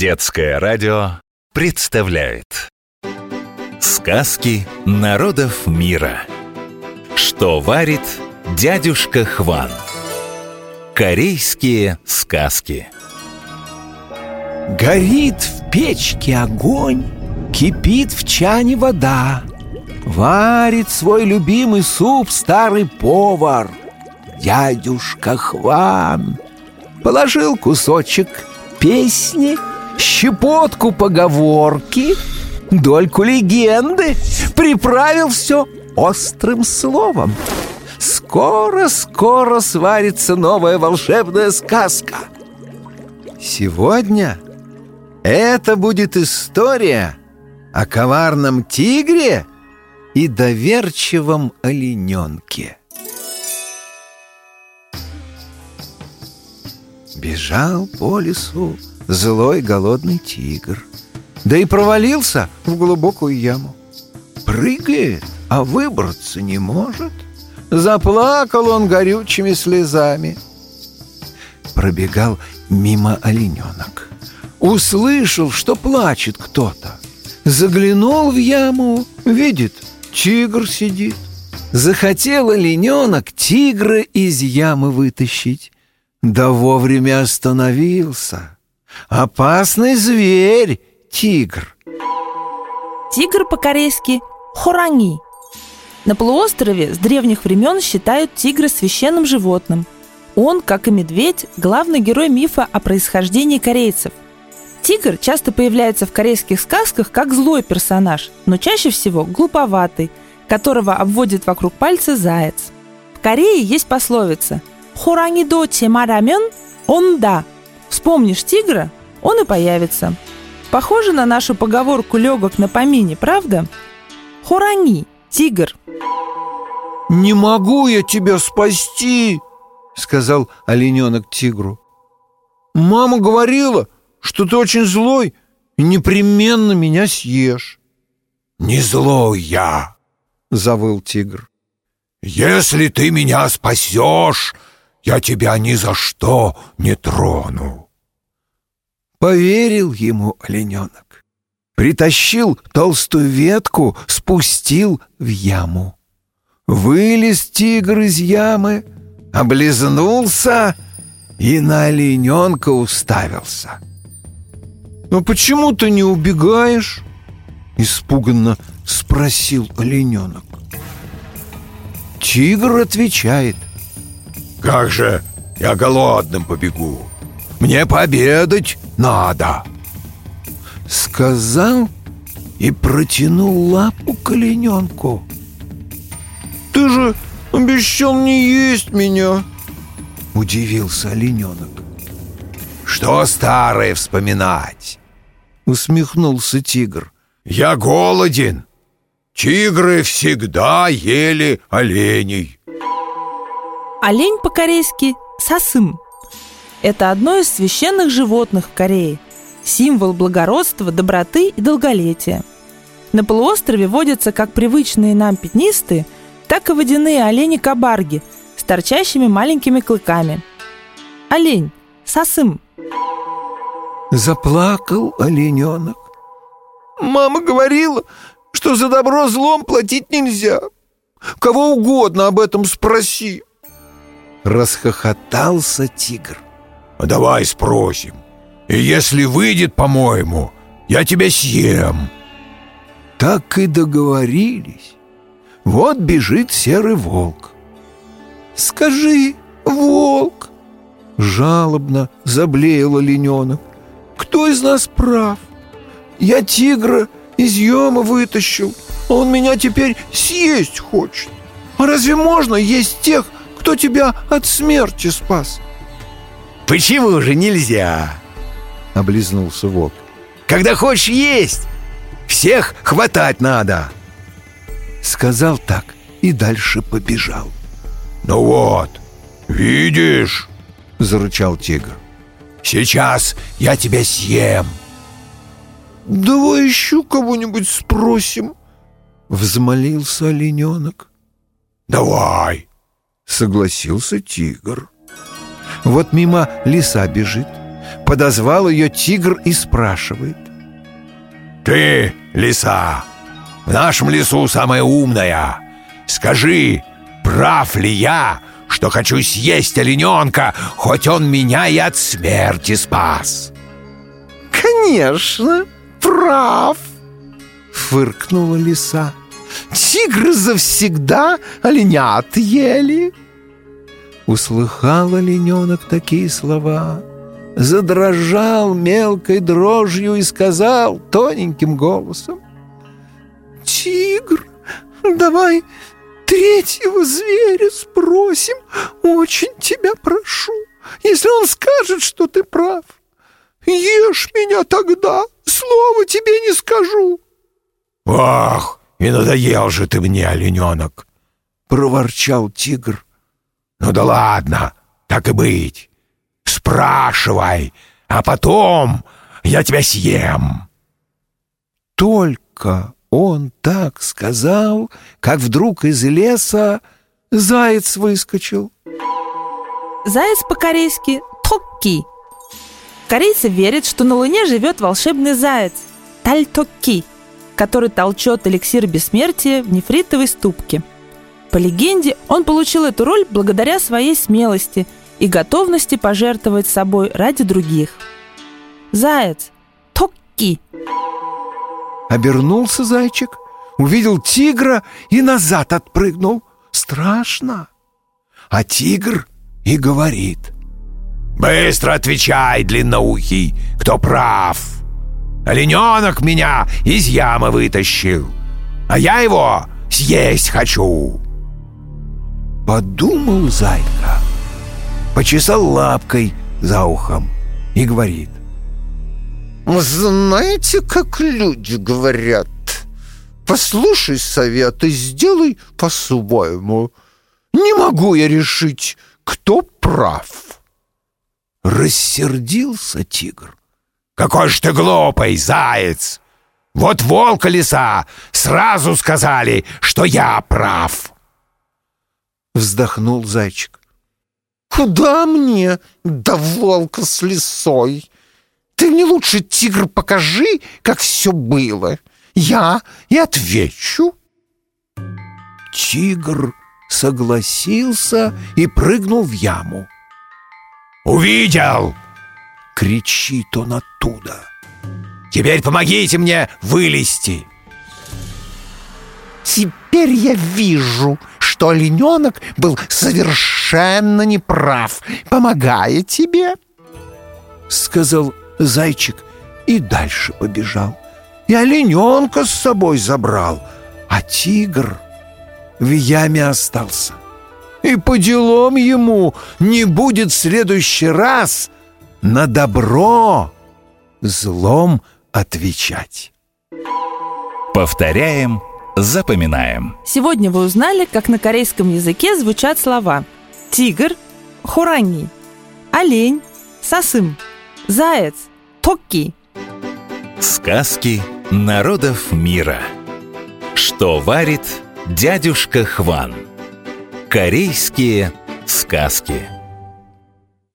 Детское радио представляет. Сказки народов мира. Что варит дядюшка Хван? Корейские сказки. Горит в печке огонь, кипит в чане вода. Варит свой любимый суп старый повар. Дядюшка Хван Положил кусочек песни, щепотку поговорки Дольку легенды Приправил все острым словом Скоро-скоро сварится новая волшебная сказка Сегодня это будет история о коварном тигре и доверчивом олененке. Бежал по лесу злой голодный тигр, да и провалился в глубокую яму. Прыгает, а выбраться не может. Заплакал он горючими слезами. Пробегал мимо олененок. Услышал, что плачет кто-то. Заглянул в яму, видит, тигр сидит. Захотел олененок тигра из ямы вытащить. Да вовремя остановился. Опасный зверь, тигр. Тигр по-корейски хоранги. На полуострове с древних времен считают тигра священным животным. Он, как и медведь, главный герой мифа о происхождении корейцев. Тигр часто появляется в корейских сказках как злой персонаж, но чаще всего глуповатый, которого обводит вокруг пальца заяц. В Корее есть пословица «Хорангидо чемарамен, он да». Вспомнишь тигра, он и появится. Похоже на нашу поговорку «легок на помине», правда? Хоранги, тигр. «Не могу я тебя спасти!» — сказал олененок тигру. «Мама говорила, что ты очень злой и непременно меня съешь». «Не злой я!» — завыл тигр. «Если ты меня спасешь, я тебя ни за что не трону». Поверил ему олененок. Притащил толстую ветку, спустил в яму. Вылез тигр из ямы, облизнулся и на олененка уставился. «Ну почему ты не убегаешь?» Испуганно спросил олененок. Тигр отвечает. «Как же я голодным побегу? Мне пообедать надо!» Сказал и протянул лапу к олененку. «Ты же обещал не есть меня!» Удивился олененок. «Что старое вспоминать?» Усмехнулся тигр. «Я голоден. Тигры всегда ели оленей». Олень по-корейски сасым. Это одно из священных животных в Корее. Символ благородства, доброты и долголетия. На полуострове водятся как привычные нам пятнистые, так и водяные олени-кабарги с торчащими маленькими клыками. Олень, сасым. Заплакал олененок. Мама говорила, что за добро злом платить нельзя. Кого угодно об этом спроси. Расхохотался тигр. «Давай спросим. И если выйдет, по-моему, я тебя съем». Так и договорились. Вот бежит серый волк. «Скажи, волк!» Жалобно заблеял олененок. «Кто из нас прав? Я тигра из яма вытащил, а он меня теперь съесть хочет. А разве можно есть тех, кто тебя от смерти спас?» «Почему же нельзя?» — облизнулся волк. «Когда хочешь есть, всех хватать надо!» Сказал так и дальше побежал. «Ну вот, видишь?» — зарычал тигр. «Сейчас я тебя съем!» «Давай еще кого-нибудь спросим!» — взмолился олененок. «Давай!» — согласился тигр. Вот мимо лиса бежит, Подозвал ее тигр и спрашивает. «Ты, лиса, в нашем лесу самая умная. Скажи, прав ли я, что хочу съесть олененка, хоть он меня и от смерти спас?» «Конечно, прав!» — фыркнула лиса. «Тигры завсегда оленят ели!» Услыхал олененок такие слова, задрожал мелкой дрожью и сказал тоненьким голосом, «Тигр, давай третьего зверя спросим, очень тебя прошу, если он скажет, что ты прав. Ешь меня тогда, слова тебе не скажу». «Ах, и надоел же ты мне, олененок!» — проворчал тигр. «Ну да ладно, так и быть. Спрашивай, а потом я тебя съем». Только он так сказал, как вдруг из леса заяц выскочил. Заяц по-корейски «токки». Корейцы верят, что на Луне живет волшебный заяц – Тальтокки, который толчет эликсир бессмертия в нефритовой ступке – по легенде, он получил эту роль благодаря своей смелости и готовности пожертвовать собой ради других. Заяц. Токки. Обернулся зайчик, увидел тигра и назад отпрыгнул. Страшно. А тигр и говорит. «Быстро отвечай, длинноухий, кто прав. Олененок меня из ямы вытащил, а я его съесть хочу». Подумал зайка, почесал лапкой за ухом и говорит. «Знаете, как люди говорят? Послушай совет и сделай по-своему. Не могу я решить, кто прав». Рассердился тигр. «Какой ж ты глупый, заяц! Вот волк и лиса сразу сказали, что я прав!» Вздохнул зайчик. «Куда мне до волка с лисой? Ты мне лучше, тигр, покажи, как все было. Я и отвечу». Тигр согласился и прыгнул в яму. «Увидел!» — кричит он оттуда. «Теперь помогите мне вылезти!» «Теперь я вижу, что олененок был совершенно неправ, помогая тебе», — сказал зайчик и дальше побежал. И олененка с собой забрал, а тигр в яме остался. И по делам ему не будет в следующий раз на добро злом отвечать. Повторяем Запоминаем. Сегодня вы узнали, как на корейском языке звучат слова «тигр», «хоранги», «олень», «сосым», «заяц», «токки». Сказки народов мира. Что варит дядюшка Хван? Корейские сказки.